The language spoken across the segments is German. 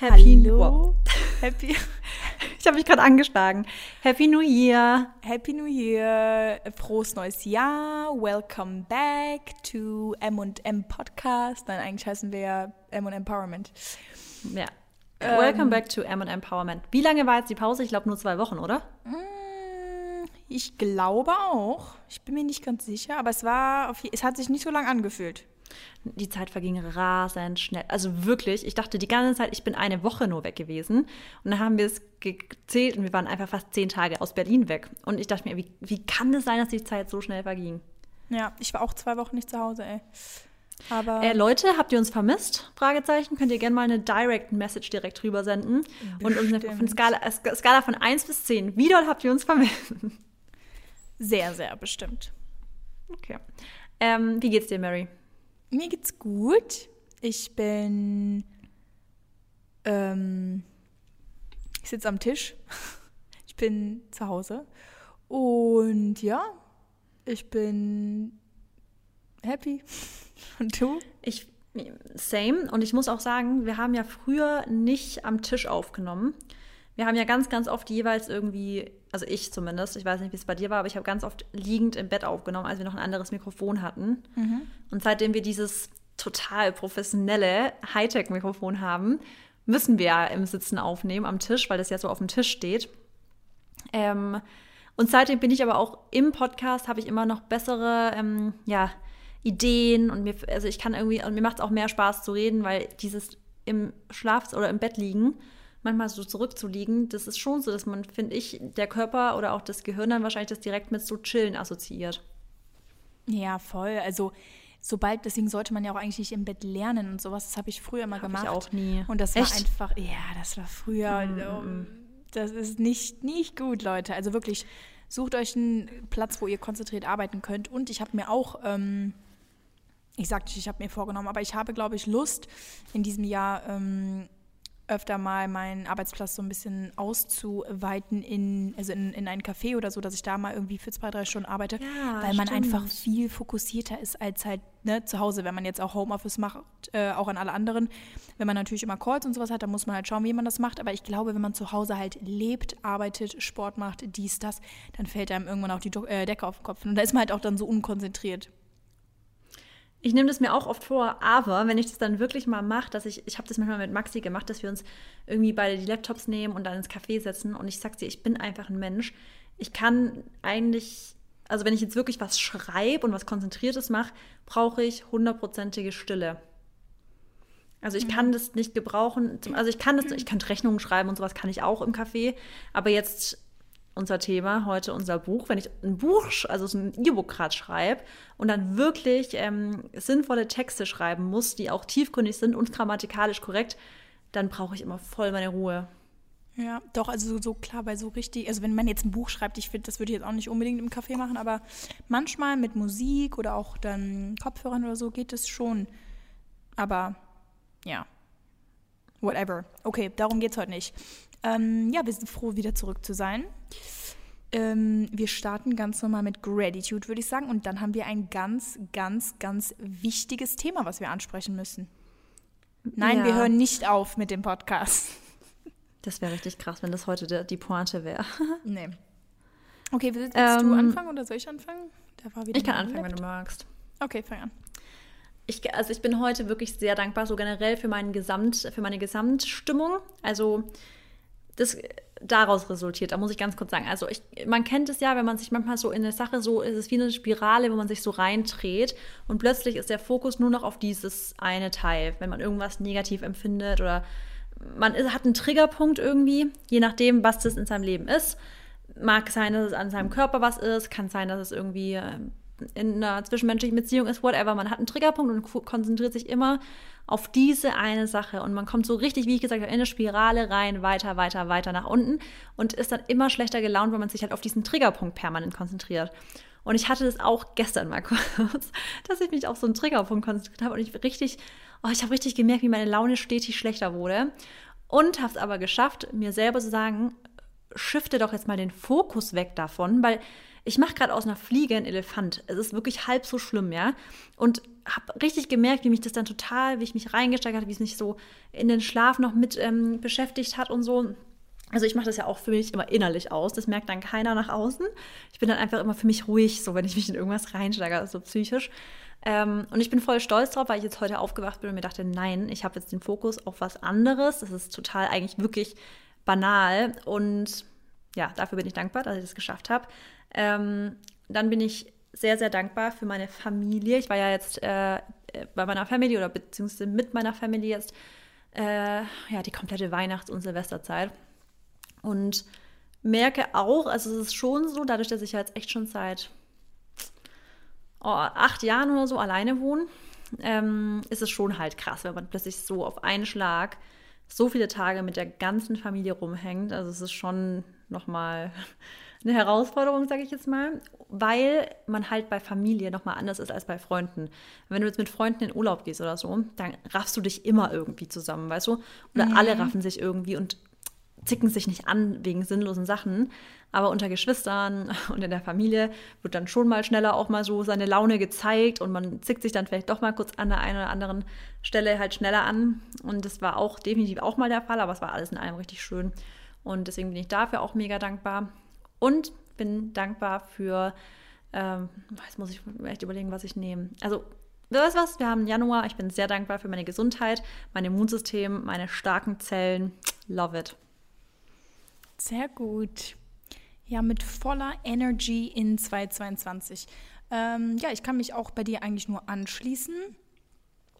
Happy Hallo. Wow. Happy, Ich habe mich gerade angeschlagen. Happy New Year. Happy New Year, frohes neues Jahr, welcome back to M&M Podcast. Nein, eigentlich heißen wir ja M&M Empowerment. Ja. Ähm. Welcome back to M Empowerment. Wie lange war jetzt die Pause? Ich glaube nur zwei Wochen, oder? Mm, Ich glaube auch. Ich bin mir nicht ganz sicher, aber es war, es hat sich nicht so lang angefühlt. Die Zeit verging rasend schnell. Also wirklich, ich dachte die ganze Zeit, ich bin eine Woche nur weg gewesen. Und dann haben wir es gezählt und wir waren einfach fast zehn Tage aus Berlin weg. Und ich dachte mir, wie, wie kann es sein, dass die Zeit so schnell verging? Ja, ich war auch zwei Wochen nicht zu Hause, ey. Aber Äh, Leute, habt ihr uns vermisst? Fragezeichen. Könnt ihr gerne mal eine Direct Message direkt rüber senden. Und uns eine. Skala, äh, Skala von 1 bis 10. Wie doll habt ihr uns vermisst? sehr, sehr bestimmt. Okay. Ähm, wie geht's dir, Mary? Mir geht's gut. Ich bin. Ähm, ich sitze am Tisch. Ich bin zu Hause. Und ja, ich bin happy. Und du? Ich, same. Und ich muss auch sagen, wir haben ja früher nicht am Tisch aufgenommen. Wir haben ja ganz, ganz oft jeweils irgendwie, also ich zumindest, ich weiß nicht, wie es bei dir war, aber ich habe ganz oft liegend im Bett aufgenommen, als wir noch ein anderes Mikrofon hatten. Und seitdem wir dieses total professionelle Hightech-Mikrofon haben, müssen wir ja im Sitzen aufnehmen am Tisch, weil das ja so auf dem Tisch steht. Ähm, und seitdem bin ich aber auch im Podcast, habe ich immer noch bessere ähm, ja, Ideen und mir, also ich kann irgendwie, und mir macht es auch mehr Spaß zu reden, weil dieses im Schlaf oder im Bett liegen, manchmal so zurückzuliegen, das ist schon so, dass man, finde ich, der Körper oder auch das Gehirn dann wahrscheinlich das direkt mit so Chillen assoziiert. Ja, voll. Also, sobald, deswegen sollte man ja auch eigentlich nicht im Bett lernen und sowas. Das habe ich früher immer Hab ich gemacht. auch nie. Und das Echt? war einfach, ja, das war früher. ähm, Das ist nicht, nicht gut, Leute. Also wirklich, sucht euch einen Platz, wo ihr konzentriert arbeiten könnt. Und ich habe mir auch, ähm, ich sagte, ich habe mir vorgenommen, aber ich habe, glaube ich, Lust, in diesem Jahr ähm, öfter mal meinen Arbeitsplatz so ein bisschen auszuweiten in, also in, in ein Café oder so, dass ich da mal irgendwie für zwei, drei Stunden arbeite, Ja, weil man stimmt. einfach viel fokussierter ist als halt ne, zu Hause, wenn man jetzt auch Homeoffice macht, äh, auch an alle anderen. Wenn man natürlich immer Calls und sowas hat, dann muss man halt schauen, wie man das macht. Aber ich glaube, wenn man zu Hause halt lebt, arbeitet, Sport macht, dies, das, dann fällt einem irgendwann auch die Do äh, Decke auf den Kopf. Und da ist man halt auch dann so unkonzentriert. Ich nehme das mir auch oft vor, aber wenn ich das dann wirklich mal mache, dass ich, ich habe das manchmal mit Maxi gemacht, dass wir uns irgendwie beide die Laptops nehmen und dann ins Café setzen und ich sag dir, ich bin einfach ein Mensch. Ich kann eigentlich, also wenn ich jetzt wirklich was schreibe und was Konzentriertes mache, brauche ich hundertprozentige Stille. Also ich kann das nicht gebrauchen, also ich kann das, ich kann Rechnungen schreiben und sowas kann ich auch im Café, aber jetzt unser Thema, heute unser Buch, wenn ich ein Buch, also so ein E-Book gerade schreibe und dann wirklich ähm, sinnvolle Texte schreiben muss, die auch tiefgründig sind und grammatikalisch korrekt, dann brauche ich immer voll meine Ruhe. Ja, doch, also so, so klar, bei so richtig, also wenn man jetzt ein Buch schreibt, ich finde, das würde ich jetzt auch nicht unbedingt im Café machen, aber manchmal mit Musik oder auch dann Kopfhörern oder so geht es schon. Aber ja, whatever. Okay, darum geht es heute nicht. Ähm, ja, wir sind froh, wieder zurück zu sein. Ähm, wir starten ganz normal mit Gratitude, würde ich sagen. Und dann haben wir ein ganz, ganz, ganz wichtiges Thema, was wir ansprechen müssen. Nein, Ja. wir hören nicht auf mit dem Podcast. Das wäre richtig krass, wenn das heute der, die Pointe wäre. Nee. Okay, willst, willst du Ähm, anfangen oder soll ich anfangen? Ich kann anfangen, wenn du magst. Okay, fang an. Ich, also ich bin heute wirklich sehr dankbar, so generell für, meinen Gesamt, für meine Gesamtstimmung. Also das daraus resultiert, da muss ich ganz kurz sagen. Also ich, man kennt es ja, wenn man sich manchmal so in eine Sache so, ist es wie eine Spirale, wo man sich so reindreht und plötzlich ist der Fokus nur noch auf dieses eine Teil, wenn man irgendwas negativ empfindet oder man ist, hat einen Triggerpunkt irgendwie, je nachdem, was das in seinem Leben ist. Mag sein, dass es an seinem Körper was ist, kann sein, dass es irgendwie ähm, in einer zwischenmenschlichen Beziehung ist, whatever. Man hat einen Triggerpunkt und ko- konzentriert sich immer auf diese eine Sache. Und man kommt so richtig, wie ich gesagt habe, in eine Spirale rein, weiter, weiter, weiter nach unten und ist dann immer schlechter gelaunt, weil man sich halt auf diesen Triggerpunkt permanent konzentriert. Und ich hatte das auch gestern mal kurz, dass ich mich auf so einen Triggerpunkt konzentriert habe und ich richtig, oh, ich habe richtig gemerkt, wie meine Laune stetig schlechter wurde. Und habe es aber geschafft, mir selber zu sagen, shifte doch jetzt mal den Fokus weg davon, weil ich mache gerade aus einer Fliege einen Elefant. Es ist wirklich halb so schlimm, ja. Und habe richtig gemerkt, wie mich das dann total, wie ich mich reingesteigert habe, wie es mich so in den Schlaf noch mit ähm, beschäftigt hat und so. Also ich mache das ja auch für mich immer innerlich aus. Das merkt dann keiner nach außen. Ich bin dann einfach immer für mich ruhig, so wenn ich mich in irgendwas reinsteige, so psychisch. Ähm, und ich bin voll stolz drauf, weil ich jetzt heute aufgewacht bin und mir dachte, nein, ich habe jetzt den Fokus auf was anderes. Das ist total eigentlich wirklich banal. Und ja, dafür bin ich dankbar, dass ich das geschafft habe. Ähm, dann bin ich sehr, sehr dankbar für meine Familie. Ich war ja jetzt äh, bei meiner Familie oder beziehungsweise mit meiner Familie jetzt äh, ja, die komplette Weihnachts- und Silvesterzeit. Und merke auch, also es ist schon so, dadurch, dass ich jetzt echt schon seit oh, acht Jahren oder so alleine wohne, ähm, ist es schon halt krass, wenn man plötzlich so auf einen Schlag so viele Tage mit der ganzen Familie rumhängt. Also es ist schon nochmal eine Herausforderung, sage ich jetzt mal, weil man halt bei Familie nochmal anders ist als bei Freunden. Wenn du jetzt mit Freunden in Urlaub gehst oder so, dann raffst du dich immer irgendwie zusammen, weißt du? Oder mhm. alle raffen sich irgendwie und zicken sich nicht an wegen sinnlosen Sachen. Aber unter Geschwistern und in der Familie wird dann schon mal schneller auch mal so seine Laune gezeigt und man zickt sich dann vielleicht doch mal kurz an der einen oder anderen Stelle halt schneller an. Und das war auch definitiv auch mal der Fall, aber es war alles in allem richtig schön. Und deswegen bin ich dafür auch mega dankbar. Und bin dankbar für, ähm, jetzt muss ich echt überlegen, was ich nehme. Also, weißt was? Wir haben Januar. Ich bin sehr dankbar für meine Gesundheit, mein Immunsystem, meine starken Zellen. Love it. Sehr gut. Ja, mit voller Energy in 2022. Ähm, ja, ich kann mich auch bei dir eigentlich nur anschließen.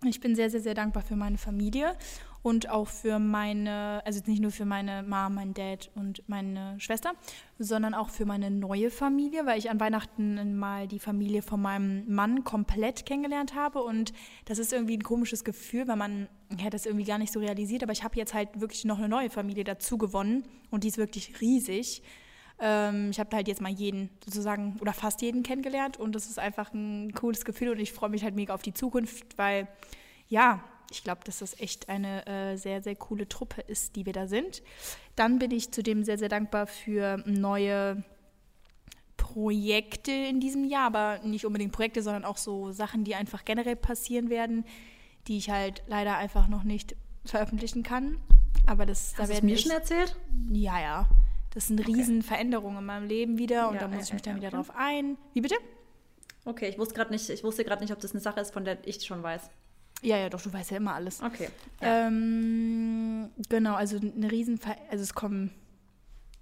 Ich bin sehr, sehr, sehr dankbar für meine Familie und auch für meine, also nicht nur für meine Mom, mein Dad und meine Schwester, sondern auch für meine neue Familie, weil ich an Weihnachten mal die Familie von meinem Mann komplett kennengelernt habe und das ist irgendwie ein komisches Gefühl, weil man ja, das irgendwie gar nicht so realisiert, aber ich habe jetzt halt wirklich noch eine neue Familie dazu gewonnen und die ist wirklich riesig. Ähm, ich habe halt jetzt mal jeden sozusagen oder fast jeden kennengelernt und das ist einfach ein cooles Gefühl und ich freue mich halt mega auf die Zukunft, weil ja, ich glaube, dass das echt eine äh, sehr, sehr coole Truppe ist, die wir da sind. Dann bin ich zudem sehr, sehr dankbar für neue Projekte in diesem Jahr, aber nicht unbedingt Projekte, sondern auch so Sachen, die einfach generell passieren werden, die ich halt leider einfach noch nicht veröffentlichen kann. Aber das Hast da werden mir schon erzählt? Ja, ja. Das sind okay. riesen Veränderungen in meinem Leben wieder und ja, da muss ja, ich mich dann ja, wieder okay. drauf ein. Wie bitte? Okay, ich wusste gerade nicht, ich wusste gerade nicht, ob das eine Sache ist, von der ich schon weiß. Ja, ja, doch, du weißt ja immer alles. Okay. Ja. Ähm, genau, also eine riesen, also es kommen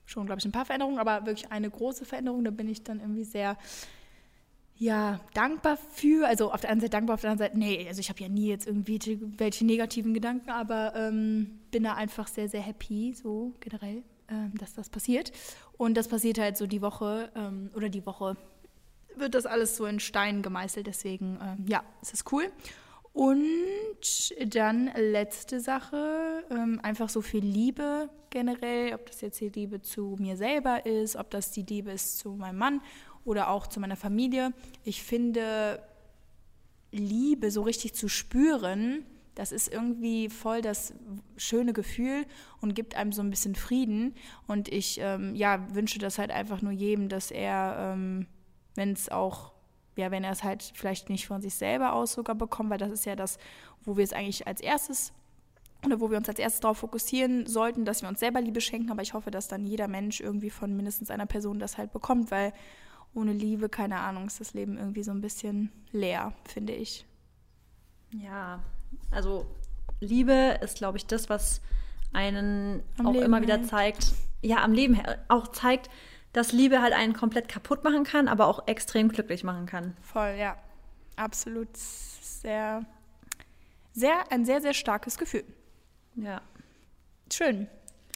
schon, glaube ich, ein paar Veränderungen, aber wirklich eine große Veränderung, da bin ich dann irgendwie sehr, ja, dankbar für. Also auf der einen Seite dankbar, auf der anderen Seite, nee, also ich habe ja nie jetzt irgendwie welche negativen Gedanken, aber ähm, bin da einfach sehr, sehr happy, so generell, ähm, dass das passiert. Und das passiert halt so die Woche ähm, oder die Woche wird das alles so in Stein gemeißelt, deswegen, ähm, ja, es ist cool. Und dann letzte Sache, ähm, einfach so viel Liebe generell, ob das jetzt die Liebe zu mir selber ist, ob das die Liebe ist zu meinem Mann oder auch zu meiner Familie. Ich finde, Liebe so richtig zu spüren, das ist irgendwie voll das schöne Gefühl und gibt einem so ein bisschen Frieden. Und ich ähm, ja, wünsche das halt einfach nur jedem, dass er, ähm, wenn es auch ja, wenn er es halt vielleicht nicht von sich selber aus sogar bekommt, weil das ist ja das, wo wir es eigentlich als erstes oder wo wir uns als erstes darauf fokussieren sollten, dass wir uns selber Liebe schenken. Aber ich hoffe, dass dann jeder Mensch irgendwie von mindestens einer Person das halt bekommt, weil ohne Liebe, keine Ahnung, ist das Leben irgendwie so ein bisschen leer, finde ich. Ja, also Liebe ist, glaube ich, das, was einen am auch Leben immer wieder zeigt, ja, am Leben auch zeigt, dass Liebe halt einen komplett kaputt machen kann, aber auch extrem glücklich machen kann. Voll, ja. Absolut sehr, sehr, ein sehr, sehr starkes Gefühl. Ja. Schön.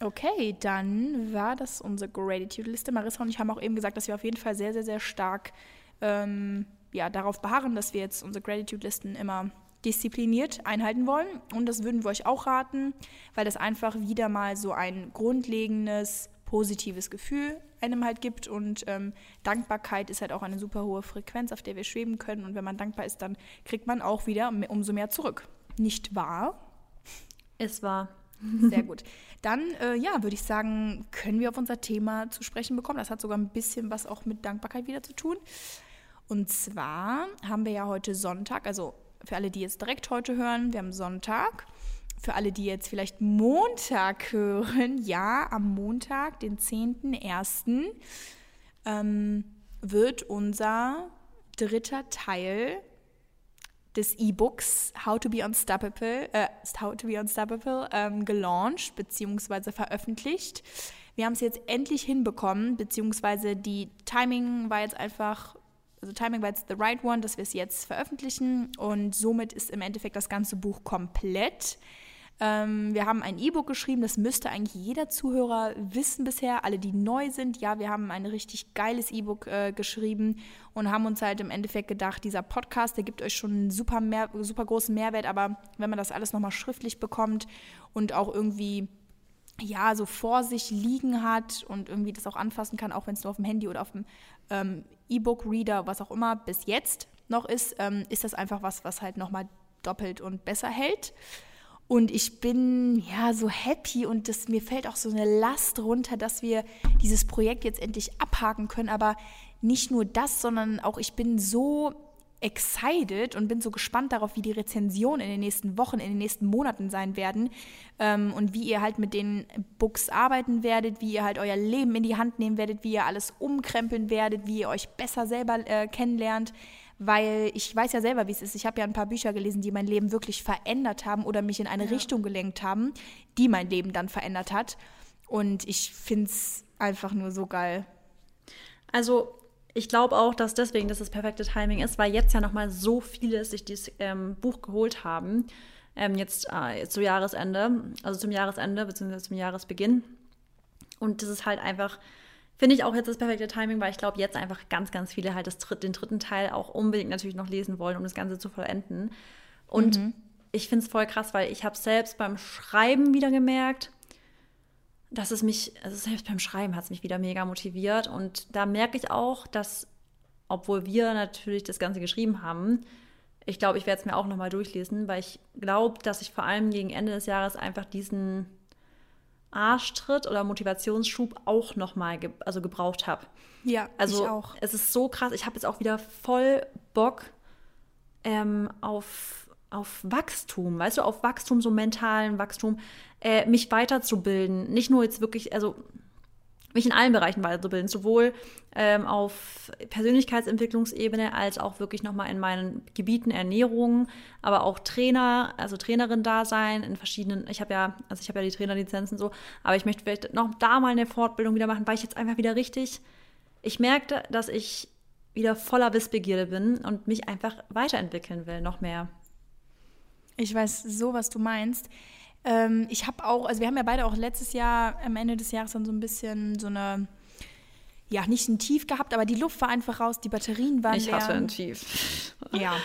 Okay, dann war das unsere Gratitude-Liste. Marissa und ich haben auch eben gesagt, dass wir auf jeden Fall sehr, sehr, sehr stark ähm, ja, darauf beharren, dass wir jetzt unsere Gratitude-Listen immer diszipliniert einhalten wollen. Und das würden wir euch auch raten, weil das einfach wieder mal so ein grundlegendes, positives Gefühl einem halt gibt. Und ähm, Dankbarkeit ist halt auch eine super hohe Frequenz, auf der wir schweben können. Und wenn man dankbar ist, dann kriegt man auch wieder umso mehr zurück. Nicht wahr? Es war. Sehr gut. Dann, äh, ja, würde ich sagen, können wir auf unser Thema zu sprechen bekommen. Das hat sogar ein bisschen was auch mit Dankbarkeit wieder zu tun. Und zwar haben wir ja heute Sonntag, also für alle, die jetzt direkt heute hören, wir haben Sonntag. Für alle, die jetzt vielleicht Montag hören, ja, am Montag, den 10.01., ähm, wird unser dritter Teil des E-Books How to Be Unstoppable, äh, How to Be Unstoppable ähm, gelauncht bzw. veröffentlicht. Wir haben es jetzt endlich hinbekommen, beziehungsweise die Timing war jetzt einfach, also Timing war jetzt the right one, dass wir es jetzt veröffentlichen und somit ist im Endeffekt das ganze Buch komplett. Ähm, wir haben ein E-Book geschrieben, das müsste eigentlich jeder Zuhörer wissen bisher, alle, die neu sind. Ja, wir haben ein richtig geiles E-Book äh, geschrieben und haben uns halt im Endeffekt gedacht, dieser Podcast, der gibt euch schon einen super, mehr, super großen Mehrwert, aber wenn man das alles nochmal schriftlich bekommt und auch irgendwie ja, so vor sich liegen hat und irgendwie das auch anfassen kann, auch wenn es nur auf dem Handy oder auf dem ähm, E-Book-Reader, was auch immer bis jetzt noch ist, ähm, ist das einfach was, was halt nochmal doppelt und besser hält. Und ich bin ja so happy und das, mir fällt auch so eine Last runter, dass wir dieses Projekt jetzt endlich abhaken können. Aber nicht nur das, sondern auch ich bin so excited und bin so gespannt darauf, wie die Rezensionen in den nächsten Wochen, in den nächsten Monaten sein werden ähm, und wie ihr halt mit den Books arbeiten werdet, wie ihr halt euer Leben in die Hand nehmen werdet, wie ihr alles umkrempeln werdet, wie ihr euch besser selber äh, kennenlernt weil ich weiß ja selber, wie es ist. Ich habe ja ein paar Bücher gelesen, die mein Leben wirklich verändert haben oder mich in eine ja. Richtung gelenkt haben, die mein Leben dann verändert hat. Und ich finde es einfach nur so geil. Also ich glaube auch, dass deswegen das das perfekte Timing ist, weil jetzt ja nochmal so viele sich dieses ähm, Buch geholt haben. Ähm, jetzt äh, zu Jahresende, also zum Jahresende bzw. zum Jahresbeginn. Und das ist halt einfach Finde ich auch jetzt das perfekte Timing, weil ich glaube, jetzt einfach ganz, ganz viele halt das, den dritten Teil auch unbedingt natürlich noch lesen wollen, um das Ganze zu vollenden. Und mhm. ich finde es voll krass, weil ich habe selbst beim Schreiben wieder gemerkt, dass es mich, also selbst beim Schreiben hat es mich wieder mega motiviert. Und da merke ich auch, dass, obwohl wir natürlich das Ganze geschrieben haben, ich glaube, ich werde es mir auch nochmal durchlesen, weil ich glaube, dass ich vor allem gegen Ende des Jahres einfach diesen Arschtritt oder Motivationsschub auch nochmal ge also gebraucht habe. Ja, also ich auch. Es ist so krass. Ich habe jetzt auch wieder voll Bock ähm, auf, auf Wachstum, weißt du, auf Wachstum, so mentalen Wachstum, äh, mich weiterzubilden. Nicht nur jetzt wirklich, also mich in allen Bereichen weiterzubilden, sowohl ähm, auf Persönlichkeitsentwicklungsebene als auch wirklich nochmal in meinen Gebieten Ernährung, aber auch Trainer, also Trainerin da sein in verschiedenen, ich habe ja, also ich habe ja die Trainerlizenzen so, aber ich möchte vielleicht noch da mal eine Fortbildung wieder machen, weil ich jetzt einfach wieder richtig, ich merkte, dass ich wieder voller Wissbegierde bin und mich einfach weiterentwickeln will, noch mehr. Ich weiß so, was du meinst. Ähm, ich habe auch, also wir haben ja beide auch letztes Jahr am Ende des Jahres dann so ein bisschen so eine, ja, nicht ein Tief gehabt, aber die Luft war einfach raus, die Batterien waren ich leer. Ich hatte ein Tief. Ja.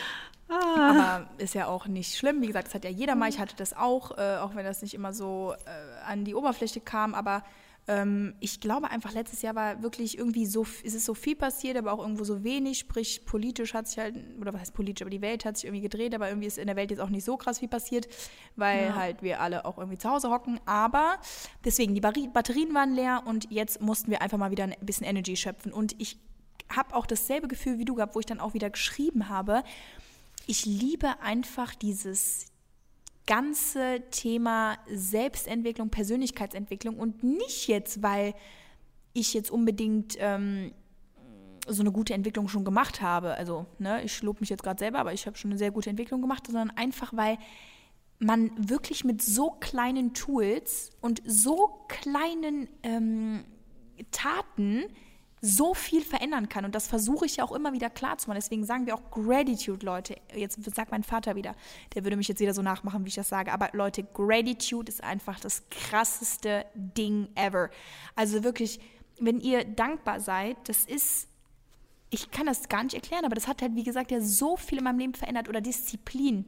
Ah. Aber ist ja auch nicht schlimm. Wie gesagt, das hat ja jeder mal. Ich hatte das auch, äh, auch wenn das nicht immer so äh, an die Oberfläche kam. Aber ähm, ich glaube einfach, letztes Jahr war wirklich irgendwie so, ist es so viel passiert, aber auch irgendwo so wenig. Sprich, politisch hat sich halt, oder was heißt politisch, aber die Welt hat sich irgendwie gedreht, aber irgendwie ist in der Welt jetzt auch nicht so krass viel passiert, weil ja. halt wir alle auch irgendwie zu Hause hocken. Aber deswegen, die Batterien waren leer und jetzt mussten wir einfach mal wieder ein bisschen Energy schöpfen. Und ich habe auch dasselbe Gefühl wie du gehabt, wo ich dann auch wieder geschrieben habe. Ich liebe einfach dieses, ganze Thema Selbstentwicklung, Persönlichkeitsentwicklung und nicht jetzt, weil ich jetzt unbedingt ähm, so eine gute Entwicklung schon gemacht habe. Also, ne, ich lobe mich jetzt gerade selber, aber ich habe schon eine sehr gute Entwicklung gemacht, sondern einfach, weil man wirklich mit so kleinen Tools und so kleinen ähm, Taten so viel verändern kann. Und das versuche ich ja auch immer wieder klar zu machen. Deswegen sagen wir auch Gratitude, Leute. Jetzt sagt mein Vater wieder, der würde mich jetzt wieder so nachmachen, wie ich das sage. Aber Leute, Gratitude ist einfach das krasseste Ding ever. Also wirklich, wenn ihr dankbar seid, das ist, ich kann das gar nicht erklären, aber das hat halt, wie gesagt, ja so viel in meinem Leben verändert. Oder Disziplin.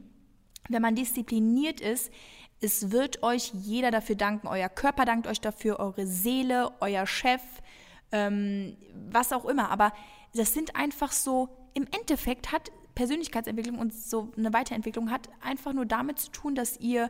Wenn man diszipliniert ist, es wird euch jeder dafür danken. Euer Körper dankt euch dafür, eure Seele, euer Chef, ähm, was auch immer. Aber das sind einfach so, im Endeffekt hat Persönlichkeitsentwicklung und so eine Weiterentwicklung hat einfach nur damit zu tun, dass ihr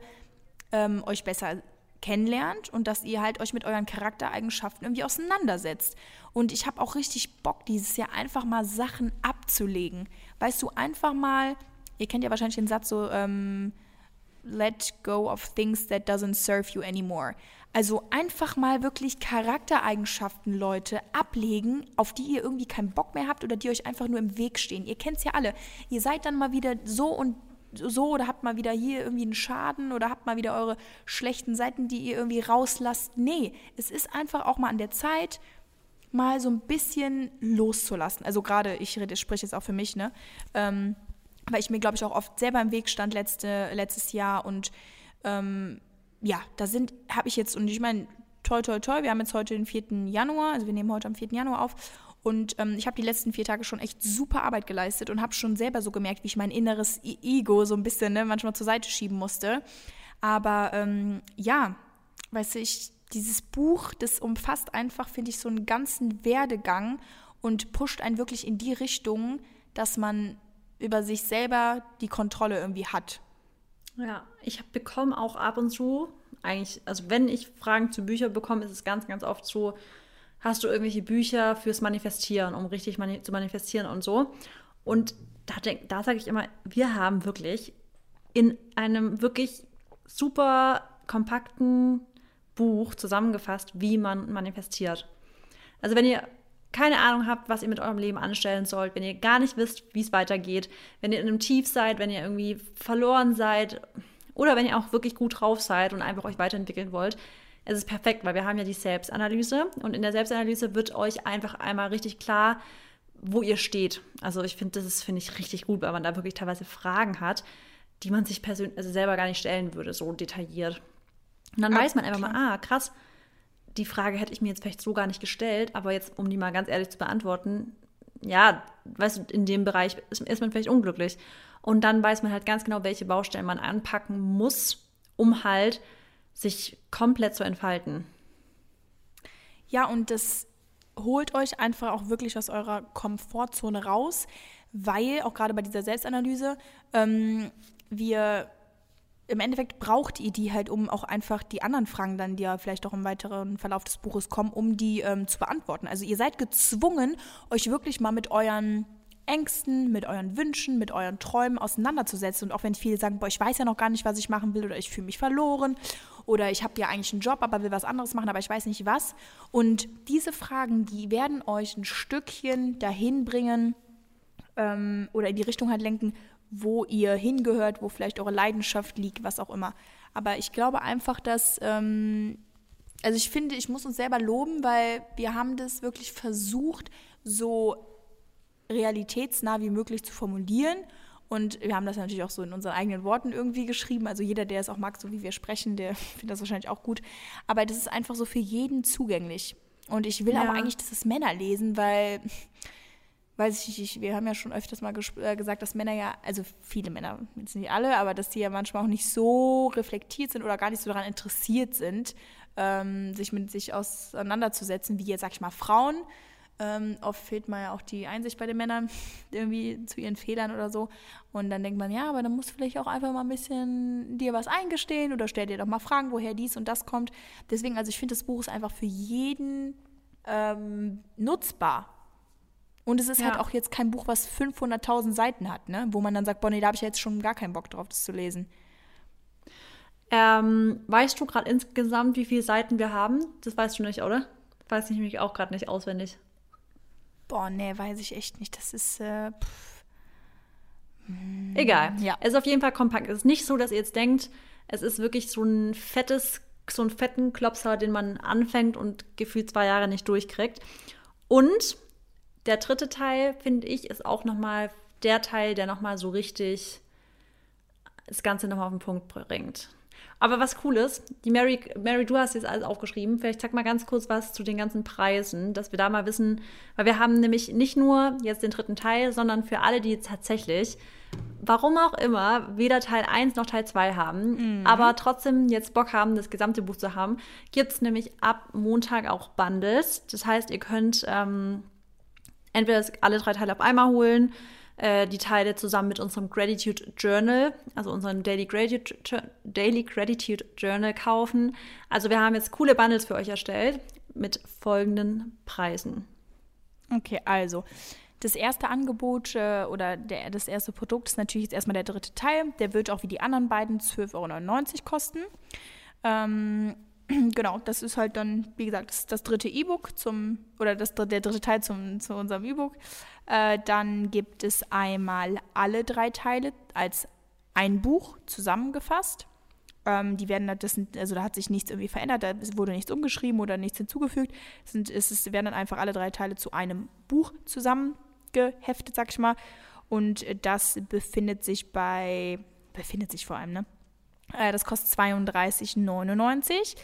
ähm, euch besser kennenlernt und dass ihr halt euch mit euren Charaktereigenschaften irgendwie auseinandersetzt. Und ich habe auch richtig Bock, dieses Jahr einfach mal Sachen abzulegen. Weißt du, einfach mal, ihr kennt ja wahrscheinlich den Satz so, ähm, let go of things that doesn't serve you anymore. Also einfach mal wirklich Charaktereigenschaften, Leute, ablegen, auf die ihr irgendwie keinen Bock mehr habt oder die euch einfach nur im Weg stehen. Ihr kennt es ja alle. Ihr seid dann mal wieder so und so oder habt mal wieder hier irgendwie einen Schaden oder habt mal wieder eure schlechten Seiten, die ihr irgendwie rauslasst. Nee, es ist einfach auch mal an der Zeit, mal so ein bisschen loszulassen. Also gerade, ich rede, spreche jetzt auch für mich, ne? Ähm, weil ich mir, glaube ich, auch oft selber im Weg stand letzte, letztes Jahr und ähm, ja, da sind, habe ich jetzt, und ich meine, toi, toi, toi, wir haben jetzt heute den 4. Januar, also wir nehmen heute am 4. Januar auf und ähm, ich habe die letzten vier Tage schon echt super Arbeit geleistet und habe schon selber so gemerkt, wie ich mein inneres Ego so ein bisschen ne, manchmal zur Seite schieben musste. Aber ähm, ja, weißt du, ich, dieses Buch, das umfasst einfach, finde ich, so einen ganzen Werdegang und pusht einen wirklich in die Richtung, dass man über sich selber die Kontrolle irgendwie hat. Ja, ich bekomme auch ab und zu, eigentlich, also wenn ich Fragen zu Büchern bekomme, ist es ganz, ganz oft so, hast du irgendwelche Bücher fürs Manifestieren, um richtig mani zu manifestieren und so. Und da, da sage ich immer, wir haben wirklich in einem wirklich super kompakten Buch zusammengefasst, wie man manifestiert. Also wenn ihr keine Ahnung habt, was ihr mit eurem Leben anstellen sollt, wenn ihr gar nicht wisst, wie es weitergeht, wenn ihr in einem Tief seid, wenn ihr irgendwie verloren seid oder wenn ihr auch wirklich gut drauf seid und einfach euch weiterentwickeln wollt, es ist perfekt, weil wir haben ja die Selbstanalyse und in der Selbstanalyse wird euch einfach einmal richtig klar, wo ihr steht. Also ich finde, das ist, finde ich, richtig gut, weil man da wirklich teilweise Fragen hat, die man sich persönlich, also selber gar nicht stellen würde, so detailliert. Und dann ah, weiß man einfach klar. mal, ah, krass, die Frage hätte ich mir jetzt vielleicht so gar nicht gestellt, aber jetzt, um die mal ganz ehrlich zu beantworten, ja, weißt du, in dem Bereich ist, man vielleicht unglücklich. Und dann weiß man halt ganz genau, welche Baustellen man anpacken muss, um halt sich komplett zu entfalten. Ja, und das holt euch einfach auch wirklich aus eurer Komfortzone raus, weil auch gerade bei dieser Selbstanalyse ähm, wir im Endeffekt braucht ihr die halt, um auch einfach die anderen Fragen dann, die ja vielleicht auch im weiteren Verlauf des Buches kommen, um die ähm, zu beantworten. Also ihr seid gezwungen, euch wirklich mal mit euren Ängsten, mit euren Wünschen, mit euren Träumen auseinanderzusetzen. Und auch wenn viele sagen, boah, ich weiß ja noch gar nicht, was ich machen will oder ich fühle mich verloren oder ich habe ja eigentlich einen Job, aber will was anderes machen, aber ich weiß nicht was. Und diese Fragen, die werden euch ein Stückchen dahin bringen ähm, oder in die Richtung halt lenken, wo ihr hingehört, wo vielleicht eure Leidenschaft liegt, was auch immer. Aber ich glaube einfach, dass, ähm, also ich finde, ich muss uns selber loben, weil wir haben das wirklich versucht, so realitätsnah wie möglich zu formulieren. Und wir haben das natürlich auch so in unseren eigenen Worten irgendwie geschrieben. Also jeder, der es auch mag, so wie wir sprechen, der findet das wahrscheinlich auch gut. Aber das ist einfach so für jeden zugänglich. Und ich will ja. auch eigentlich, dass es Männer lesen, weil weiß ich nicht, wir haben ja schon öfters mal äh, gesagt, dass Männer ja, also viele Männer, jetzt nicht alle, aber dass die ja manchmal auch nicht so reflektiert sind oder gar nicht so daran interessiert sind, ähm, sich mit sich auseinanderzusetzen, wie jetzt, sag ich mal, Frauen. Ähm, oft fehlt mal ja auch die Einsicht bei den Männern irgendwie zu ihren Fehlern oder so. Und dann denkt man, ja, aber dann musst du vielleicht auch einfach mal ein bisschen dir was eingestehen oder stell dir doch mal Fragen, woher dies und das kommt. Deswegen, also ich finde, das Buch ist einfach für jeden ähm, nutzbar. Und es ist halt ja. halt auch jetzt kein Buch, was 500.000 Seiten hat, ne? wo man dann sagt, boah, nee, da habe ich jetzt schon gar keinen Bock drauf, das zu lesen. Ähm, weißt du gerade insgesamt, wie viele Seiten wir haben? Das weißt du nicht, oder? Weiß ich nämlich auch gerade nicht auswendig. Boah, nee, weiß ich echt nicht. Das ist. Äh, Egal. Ja. Es ist auf jeden Fall kompakt. Es ist nicht so, dass ihr jetzt denkt, es ist wirklich so ein fettes, so einen fetten Klopser, den man anfängt und gefühlt zwei Jahre nicht durchkriegt. Und der dritte Teil, finde ich, ist auch nochmal der Teil, der nochmal so richtig das Ganze nochmal auf den Punkt bringt. Aber was cool ist, die Mary, Mary, du hast jetzt alles aufgeschrieben. Vielleicht sag mal ganz kurz was zu den ganzen Preisen, dass wir da mal wissen, weil wir haben nämlich nicht nur jetzt den dritten Teil, sondern für alle, die tatsächlich, warum auch immer, weder Teil 1 noch Teil 2 haben, mhm. aber trotzdem jetzt Bock haben, das gesamte Buch zu haben, gibt es nämlich ab Montag auch Bundles. Das heißt, ihr könnt ähm, entweder alle drei Teile auf einmal holen äh, die Teile zusammen mit unserem Gratitude Journal, also unserem Daily Gratitude, Daily Gratitude Journal kaufen. Also wir haben jetzt coole Bundles für euch erstellt mit folgenden Preisen. Okay, also das erste Angebot äh, oder der, das erste Produkt ist natürlich jetzt erstmal der dritte Teil. Der wird auch wie die anderen beiden 12,99 Euro kosten. Ähm, genau, das ist halt dann, wie gesagt, das, das dritte E-Book zum, oder das, der dritte Teil zum, zu unserem E-Book. Äh, dann gibt es einmal alle drei Teile als ein Buch zusammengefasst. Ähm, die werden, das sind, also da hat sich nichts irgendwie verändert, da wurde nichts umgeschrieben oder nichts hinzugefügt. Es, sind, es ist, werden dann einfach alle drei Teile zu einem Buch zusammengeheftet, sag ich mal. Und das befindet sich bei, befindet sich vor allem, ne? Äh, das kostet 32,99.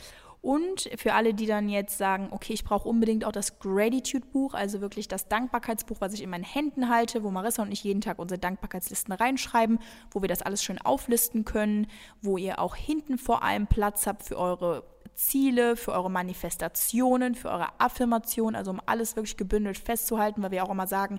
Und für alle, die dann jetzt sagen, okay, ich brauche unbedingt auch das Gratitude-Buch, also wirklich das Dankbarkeitsbuch, was ich in meinen Händen halte, wo Marissa und ich jeden Tag unsere Dankbarkeitslisten reinschreiben, wo wir das alles schön auflisten können, wo ihr auch hinten vor allem Platz habt für eure Ziele, für eure Manifestationen, für eure Affirmationen, also um alles wirklich gebündelt festzuhalten, weil wir auch immer sagen,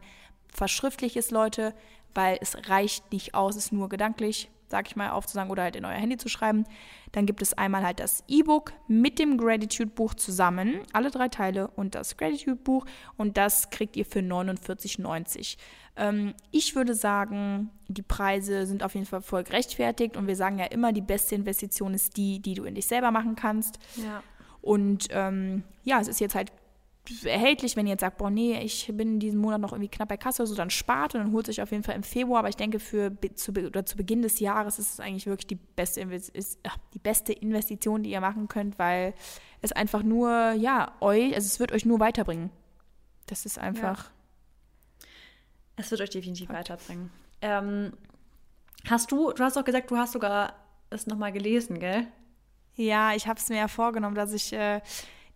verschriftlich ist Leute, weil es reicht nicht aus, es ist nur gedanklich sag ich mal, aufzusagen oder halt in euer Handy zu schreiben. Dann gibt es einmal halt das E-Book mit dem Gratitude-Buch zusammen, alle drei Teile und das Gratitude-Buch und das kriegt ihr für 49,90. Ähm, ich würde sagen, die Preise sind auf jeden Fall voll gerechtfertigt und wir sagen ja immer, die beste Investition ist die, die du in dich selber machen kannst. Ja. Und ähm, ja, es ist jetzt halt erhältlich, wenn ihr jetzt sagt, boah, nee, ich bin in diesem Monat noch irgendwie knapp bei Kasse oder so, dann spart und dann holt sich auf jeden Fall im Februar. Aber ich denke, für zu, oder zu Beginn des Jahres ist es eigentlich wirklich die beste, ist, ach, die beste Investition, die ihr machen könnt, weil es einfach nur, ja, euch, also es wird euch nur weiterbringen. Das ist einfach. Ja. Es wird euch definitiv okay. weiterbringen. Ähm, hast du, du hast auch gesagt, du hast sogar es nochmal gelesen, gell? Ja, ich habe es mir ja vorgenommen, dass ich äh,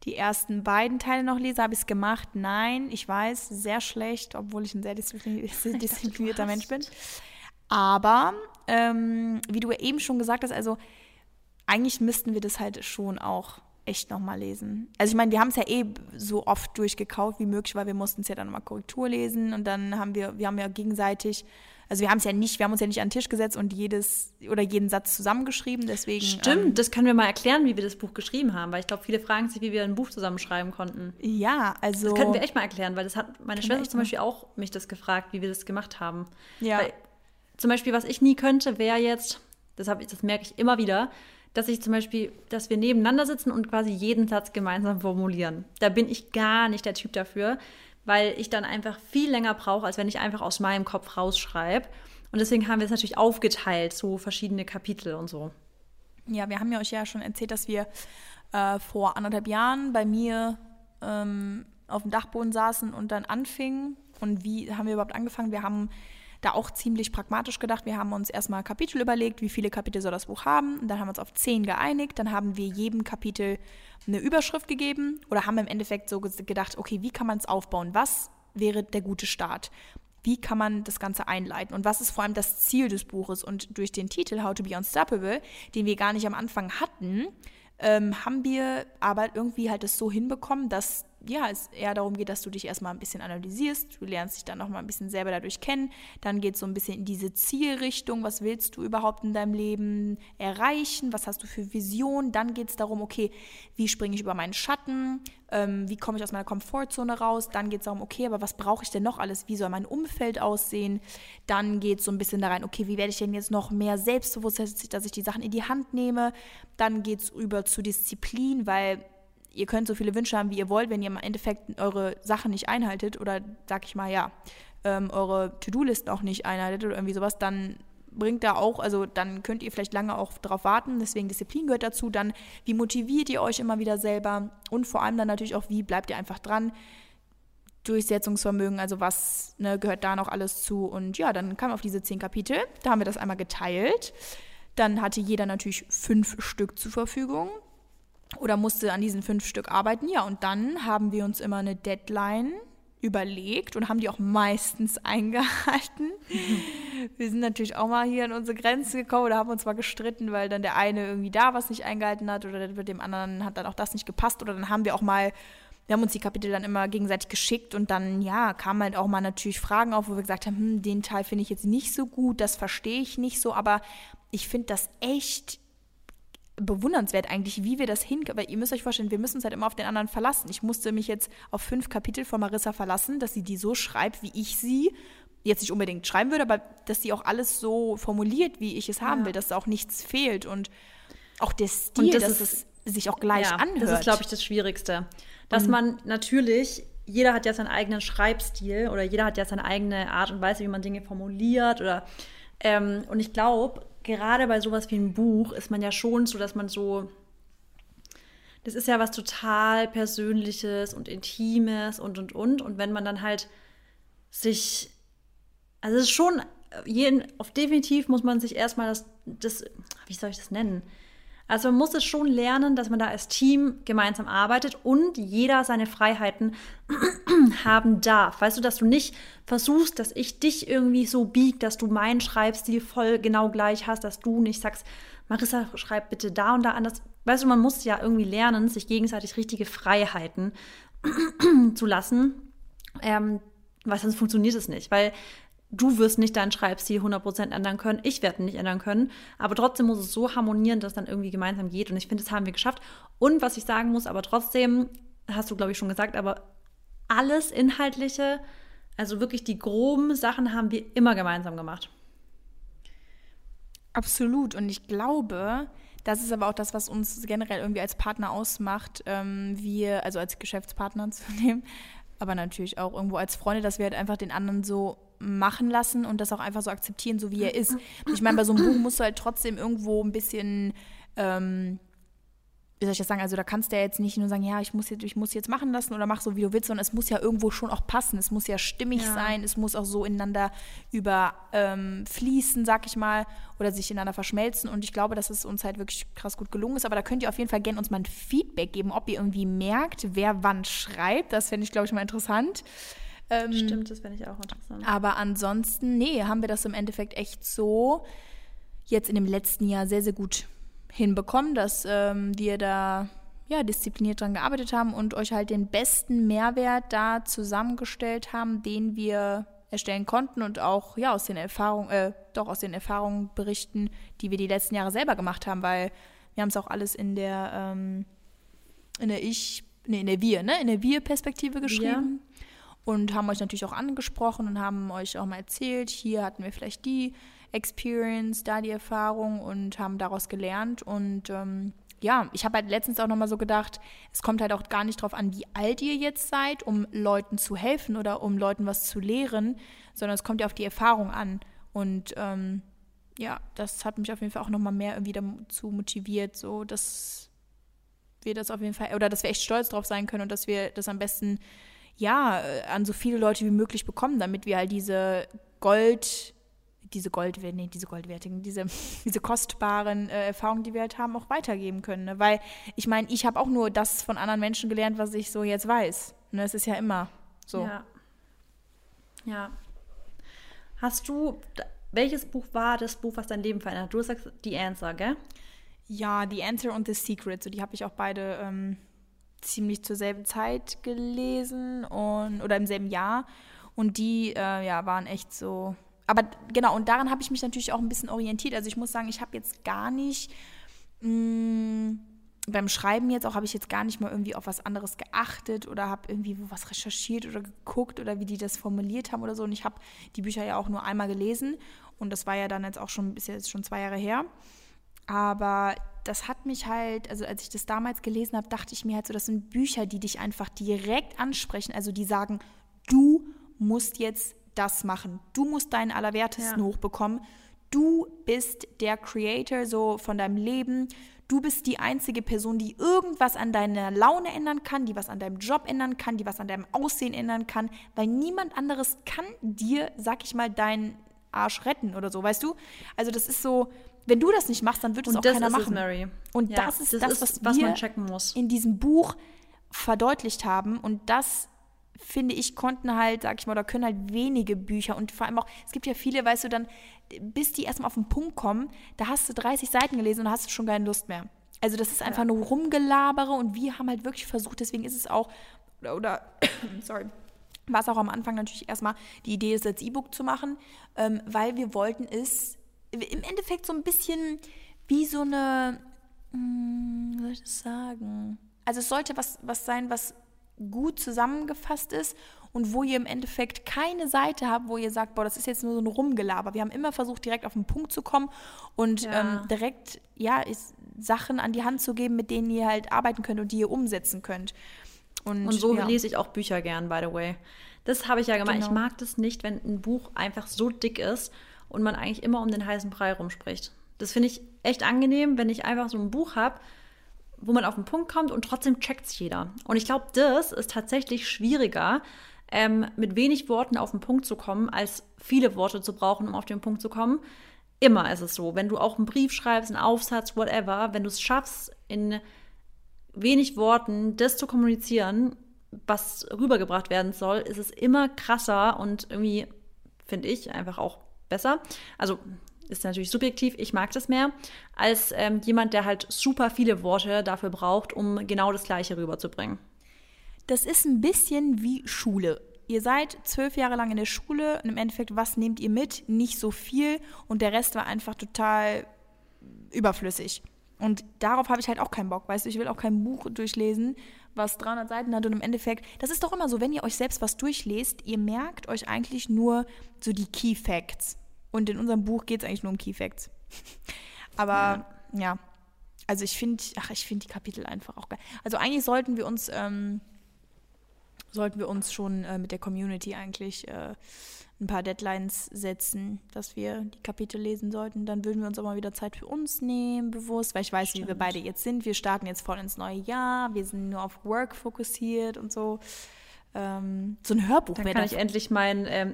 die ersten beiden Teile noch lese. Habe ich es gemacht? Nein, ich weiß, sehr schlecht, obwohl ich ein sehr disziplinierter Mensch bin. Aber, ähm, wie du eben schon gesagt hast, also eigentlich müssten wir das halt schon auch echt nochmal lesen. Also ich meine, wir haben es ja eh so oft durchgekaut wie möglich, weil wir mussten es ja dann nochmal Korrektur lesen und dann haben wir, wir haben ja gegenseitig also wir haben es ja nicht, wir haben uns ja nicht an den Tisch gesetzt und jedes oder jeden Satz zusammengeschrieben, deswegen. Stimmt, ähm, das können wir mal erklären, wie wir das Buch geschrieben haben, weil ich glaube, viele fragen sich, wie wir ein Buch zusammenschreiben konnten. Ja, also. Das könnten wir echt mal erklären, weil das hat meine Schwester zum Beispiel auch mich das gefragt, wie wir das gemacht haben. Ja. Weil, zum Beispiel, was ich nie könnte, wäre jetzt, das, ich, das merke ich immer wieder, dass ich zum Beispiel, dass wir nebeneinander sitzen und quasi jeden Satz gemeinsam formulieren. Da bin ich gar nicht der Typ dafür weil ich dann einfach viel länger brauche, als wenn ich einfach aus meinem Kopf rausschreibe. Und deswegen haben wir es natürlich aufgeteilt, so verschiedene Kapitel und so. Ja, wir haben ja euch ja schon erzählt, dass wir äh, vor anderthalb Jahren bei mir ähm, auf dem Dachboden saßen und dann anfingen. Und wie haben wir überhaupt angefangen? Wir haben da auch ziemlich pragmatisch gedacht. Wir haben uns erstmal Kapitel überlegt, wie viele Kapitel soll das Buch haben. Und dann haben wir uns auf zehn geeinigt. Dann haben wir jedem Kapitel eine Überschrift gegeben oder haben im Endeffekt so gedacht, okay, wie kann man es aufbauen? Was wäre der gute Start? Wie kann man das Ganze einleiten? Und was ist vor allem das Ziel des Buches? Und durch den Titel How to Be Unstoppable, den wir gar nicht am Anfang hatten, ähm, haben wir aber irgendwie halt das so hinbekommen, dass ja, es eher darum geht, dass du dich erstmal ein bisschen analysierst, du lernst dich dann nochmal ein bisschen selber dadurch kennen, dann geht es so ein bisschen in diese Zielrichtung, was willst du überhaupt in deinem Leben erreichen, was hast du für Visionen, dann geht es darum, okay, wie springe ich über meinen Schatten, ähm, wie komme ich aus meiner Komfortzone raus, dann geht es darum, okay, aber was brauche ich denn noch alles, wie soll mein Umfeld aussehen, dann geht es so ein bisschen da rein, okay, wie werde ich denn jetzt noch mehr selbstbewusst, dass ich die Sachen in die Hand nehme, dann geht es über zu Disziplin, weil ihr könnt so viele Wünsche haben, wie ihr wollt, wenn ihr im Endeffekt eure Sachen nicht einhaltet oder, sag ich mal, ja, ähm, eure To-Do-Listen auch nicht einhaltet oder irgendwie sowas, dann bringt da auch, also dann könnt ihr vielleicht lange auch darauf warten, deswegen Disziplin gehört dazu, dann wie motiviert ihr euch immer wieder selber? Und vor allem dann natürlich auch, wie bleibt ihr einfach dran, Durchsetzungsvermögen, also was ne, gehört da noch alles zu? Und ja, dann kam auf diese zehn Kapitel, da haben wir das einmal geteilt, dann hatte jeder natürlich fünf Stück zur Verfügung, oder musste an diesen fünf Stück arbeiten. Ja, und dann haben wir uns immer eine Deadline überlegt und haben die auch meistens eingehalten. Wir sind natürlich auch mal hier an unsere Grenze gekommen oder haben uns mal gestritten, weil dann der eine irgendwie da was nicht eingehalten hat oder dem anderen hat dann auch das nicht gepasst oder dann haben wir auch mal wir haben uns die Kapitel dann immer gegenseitig geschickt und dann, ja, kamen halt auch mal natürlich Fragen auf, wo wir gesagt haben, hm, den Teil finde ich jetzt nicht so gut, das verstehe ich nicht so, aber ich finde das echt bewundernswert eigentlich, wie wir das hinkriegen. Weil ihr müsst euch vorstellen, wir müssen uns halt immer auf den anderen verlassen. Ich musste mich jetzt auf fünf Kapitel von Marissa verlassen, dass sie die so schreibt, wie ich sie jetzt nicht unbedingt schreiben würde, aber dass sie auch alles so formuliert, wie ich es haben ja. will, dass da auch nichts fehlt und auch der Stil, das dass ist, es sich auch gleich ja, anhört. Das ist, glaube ich, das Schwierigste. Dass und man natürlich, jeder hat ja seinen eigenen Schreibstil oder jeder hat ja seine eigene Art und Weise, wie man Dinge formuliert oder ähm, und ich glaube, gerade bei sowas wie einem Buch ist man ja schon so, dass man so. Das ist ja was total Persönliches und Intimes und und und. Und wenn man dann halt sich. Also es ist schon. Jeden, auf definitiv muss man sich erstmal das, das. Wie soll ich das nennen? Also man muss es schon lernen, dass man da als Team gemeinsam arbeitet und jeder seine Freiheiten haben darf. Weißt du, dass du nicht versuchst, dass ich dich irgendwie so bieg, dass du meinen Schreibstil voll genau gleich hast, dass du nicht sagst, Marissa, schreib bitte da und da anders. Weißt du, man muss ja irgendwie lernen, sich gegenseitig richtige Freiheiten zu lassen. Ähm, weil sonst funktioniert es nicht. Weil du wirst nicht deinen Schreibstil 100% ändern können, ich werde nicht ändern können, aber trotzdem muss es so harmonieren, dass es dann irgendwie gemeinsam geht und ich finde, das haben wir geschafft. Und was ich sagen muss, aber trotzdem, hast du glaube ich schon gesagt, aber alles Inhaltliche, also wirklich die groben Sachen haben wir immer gemeinsam gemacht. Absolut und ich glaube, das ist aber auch das, was uns generell irgendwie als Partner ausmacht, ähm, wir, also als Geschäftspartner zu nehmen, aber natürlich auch irgendwo als Freunde, dass wir halt einfach den anderen so machen lassen und das auch einfach so akzeptieren, so wie er ist. Ich meine, bei so einem Buch musst du halt trotzdem irgendwo ein bisschen, ähm, wie soll ich das sagen, also da kannst du ja jetzt nicht nur sagen, ja, ich muss jetzt, ich muss jetzt machen lassen oder mach so, wie du willst, sondern es muss ja irgendwo schon auch passen. Es muss ja stimmig ja. sein, es muss auch so ineinander überfließen, ähm, sag ich mal, oder sich ineinander verschmelzen. Und ich glaube, dass es uns halt wirklich krass gut gelungen ist. Aber da könnt ihr auf jeden Fall gerne uns mal ein Feedback geben, ob ihr irgendwie merkt, wer wann schreibt. Das fände ich, glaube ich, mal interessant. Ähm, Stimmt, das fände ich auch interessant. Aber ansonsten, nee, haben wir das im Endeffekt echt so jetzt in dem letzten Jahr sehr, sehr gut hinbekommen, dass ähm, wir da ja, diszipliniert dran gearbeitet haben und euch halt den besten Mehrwert da zusammengestellt haben, den wir erstellen konnten und auch ja aus den Erfahrungen, äh, doch aus den Erfahrungen berichten, die wir die letzten Jahre selber gemacht haben, weil wir haben es auch alles in der ähm, in der Ich, nee, in der Wir, ne, in der Wir-Perspektive geschrieben. Ja und haben euch natürlich auch angesprochen und haben euch auch mal erzählt, hier hatten wir vielleicht die Experience, da die Erfahrung und haben daraus gelernt. Und ähm, ja, ich habe halt letztens auch nochmal so gedacht, es kommt halt auch gar nicht drauf an, wie alt ihr jetzt seid, um Leuten zu helfen oder um Leuten was zu lehren, sondern es kommt ja auf die Erfahrung an. Und ähm, ja, das hat mich auf jeden Fall auch nochmal mehr irgendwie dazu motiviert, so dass wir das auf jeden Fall, oder dass wir echt stolz drauf sein können und dass wir das am besten ja, äh, an so viele Leute wie möglich bekommen, damit wir halt diese Gold, diese Gold, nee, diese goldwertigen, diese, diese kostbaren äh, Erfahrungen, die wir halt haben, auch weitergeben können. Ne? Weil ich meine, ich habe auch nur das von anderen Menschen gelernt, was ich so jetzt weiß. Ne? Es ist ja immer so. Ja. Ja. Hast du, welches Buch war das Buch, was dein Leben verändert? Du sagst The Answer, gell? Ja, The Answer und The Secret. So, die habe ich auch beide ähm, ziemlich zur selben Zeit gelesen und oder im selben Jahr. Und die äh, ja waren echt so aber genau und daran habe ich mich natürlich auch ein bisschen orientiert. Also ich muss sagen ich habe jetzt gar nicht mh, mm, beim Schreiben jetzt auch habe ich jetzt gar nicht mal irgendwie auf was anderes geachtet oder habe irgendwie was recherchiert oder geguckt oder wie die das formuliert haben oder so. Und ich habe die Bücher ja auch nur einmal gelesen. Und das war ja dann jetzt auch schon ist jetzt schon zwei Jahre her aber das hat mich halt, also als ich das damals gelesen habe, dachte ich mir halt so, das sind Bücher, die dich einfach direkt ansprechen. Also die sagen, du musst jetzt das machen. Du musst deinen Allerwertesten ja. hochbekommen. Du bist der Creator so von deinem Leben. Du bist die einzige Person, die irgendwas an deiner Laune ändern kann, die was an deinem Job ändern kann, die was an deinem Aussehen ändern kann, weil niemand anderes kann dir, sag ich mal, deinen Arsch retten oder so, weißt du? Also das ist so, wenn du das nicht machst, dann wird es auch keiner machen. Mary. Und ja, das ist das, das ist, was, wir in diesem Buch verdeutlicht haben. Und das finde ich, konnten halt, sag ich mal, oder können halt wenige Bücher und vor allem auch, es gibt ja viele, weißt du, dann, bis die erstmal auf den Punkt kommen, da hast du 30 Seiten gelesen und hast du schon keine Lust mehr. Also das ist einfach ja. nur Rumgelabere und wir haben halt wirklich versucht, deswegen ist es auch oder, oder sorry, war es auch am Anfang natürlich erstmal die Idee, es als E-Book zu machen, ähm, weil wir wollten es im Endeffekt so ein bisschen wie so eine, hm, wie soll ich das sagen? Also es sollte was, was sein, was gut zusammengefasst ist und wo ihr im Endeffekt keine Seite habt, wo ihr sagt, boah, das ist jetzt nur so ein Rumgelaber. Wir haben immer versucht, direkt auf den Punkt zu kommen und ja. ähm, direkt, ja, ist, Sachen an die Hand zu geben, mit denen ihr halt arbeiten könnt und die ihr umsetzen könnt. Und, und so ja. lese ich auch Bücher gern, by the way. Das habe ich ja gemacht. Genau. Ich mag das nicht, wenn ein Buch einfach so dick ist und man eigentlich immer um den heißen Brei rumspricht. Das finde ich echt angenehm, wenn ich einfach so ein Buch habe, wo man auf den Punkt kommt und trotzdem checkt es jeder. Und ich glaube, das ist tatsächlich schwieriger, ähm, mit wenig Worten auf den Punkt zu kommen, als viele Worte zu brauchen, um auf den Punkt zu kommen. Immer ist es so. Wenn du auch einen Brief schreibst, einen Aufsatz, whatever, wenn du es schaffst, in wenig Worten das zu kommunizieren, was rübergebracht werden soll, ist es immer krasser und irgendwie, finde ich, einfach auch besser. Also ist natürlich subjektiv, ich mag das mehr, als ähm, jemand, der halt super viele Worte dafür braucht, um genau das Gleiche rüberzubringen. Das ist ein bisschen wie Schule. Ihr seid zwölf Jahre lang in der Schule und im Endeffekt, was nehmt ihr mit? Nicht so viel und der Rest war einfach total überflüssig. Und darauf habe ich halt auch keinen Bock, weißt du, ich will auch kein Buch durchlesen, was 300 Seiten hat und im Endeffekt, das ist doch immer so, wenn ihr euch selbst was durchlest, ihr merkt euch eigentlich nur so die Key Facts. Und in unserem Buch geht es eigentlich nur um Key Facts. Aber ja, ja. also ich finde, ach, ich finde die Kapitel einfach auch geil. Also eigentlich sollten wir uns, ähm, sollten wir uns schon äh, mit der Community eigentlich äh, ein paar Deadlines setzen, dass wir die Kapitel lesen sollten. Dann würden wir uns auch mal wieder Zeit für uns nehmen, bewusst, weil ich weiß, Stimmt. wie wir beide jetzt sind. Wir starten jetzt voll ins neue Jahr, wir sind nur auf Work fokussiert und so. Ähm, so ein Hörbuch wäre kann ich endlich mein ähm,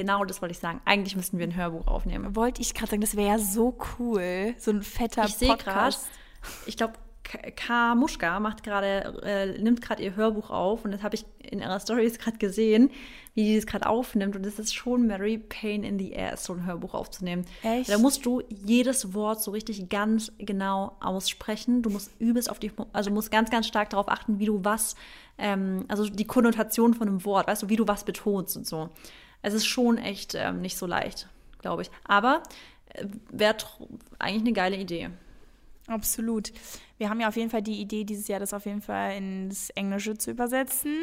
Genau, das wollte ich sagen. Eigentlich müssten wir ein Hörbuch aufnehmen. Wollte ich gerade sagen, das wäre ja so cool. So ein fetter ich Podcast. Grad, ich glaube, K. Muschka macht gerade, äh, nimmt gerade ihr Hörbuch auf und das habe ich in ihrer Stories gerade gesehen, wie die das gerade aufnimmt und das ist schon Mary Pain in the Air, so ein Hörbuch aufzunehmen. Echt? Da musst du jedes Wort so richtig ganz genau aussprechen. Du musst übelst auf die, also musst ganz, ganz stark darauf achten, wie du was, ähm, also die Konnotation von einem Wort, weißt du, wie du was betonst und so. Es ist schon echt ähm, nicht so leicht, glaube ich. Aber äh, wäre eigentlich eine geile Idee. Absolut. Wir haben ja auf jeden Fall die Idee, dieses Jahr das auf jeden Fall ins Englische zu übersetzen.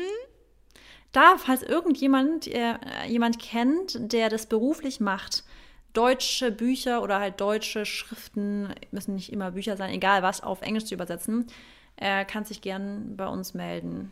Da, falls irgendjemand äh, jemand kennt, der das beruflich macht, deutsche Bücher oder halt deutsche Schriften, müssen nicht immer Bücher sein, egal was, auf Englisch zu übersetzen, äh, kann sich gern bei uns melden.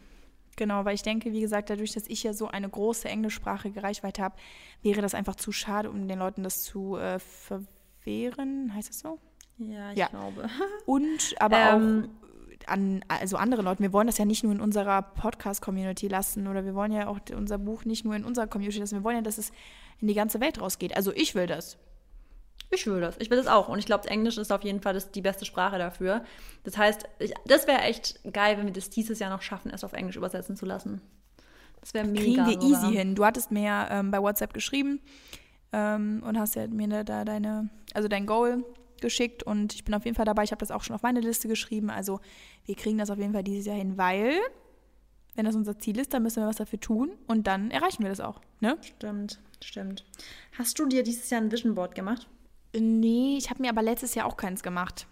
Genau, weil ich denke, wie gesagt, dadurch, dass ich ja so eine große englischsprachige Reichweite habe, wäre das einfach zu schade, um den Leuten das zu äh, verwehren. Heißt das so? Ja, ich ja. glaube. Und aber ähm, auch an also andere Leute. Wir wollen das ja nicht nur in unserer Podcast-Community lassen oder wir wollen ja auch unser Buch nicht nur in unserer Community lassen. Wir wollen ja, dass es in die ganze Welt rausgeht. Also ich will das. Ich will das. Ich will das auch. Und ich glaube, Englisch ist auf jeden Fall das, die beste Sprache dafür. Das heißt, ich, das wäre echt geil, wenn wir das dieses Jahr noch schaffen, es auf Englisch übersetzen zu lassen. Das wäre mega. Kriegen wir sogar. easy hin. Du hattest mir ähm, bei WhatsApp geschrieben ähm, und hast ja mir da deine, also dein Goal geschickt und ich bin auf jeden Fall dabei. Ich habe das auch schon auf meine Liste geschrieben. Also wir kriegen das auf jeden Fall dieses Jahr hin, weil wenn das unser Ziel ist, dann müssen wir was dafür tun und dann erreichen wir das auch. Ne? Stimmt, stimmt. Hast du dir dieses Jahr ein Vision Board gemacht? Nee, ich habe mir aber letztes Jahr auch keins gemacht.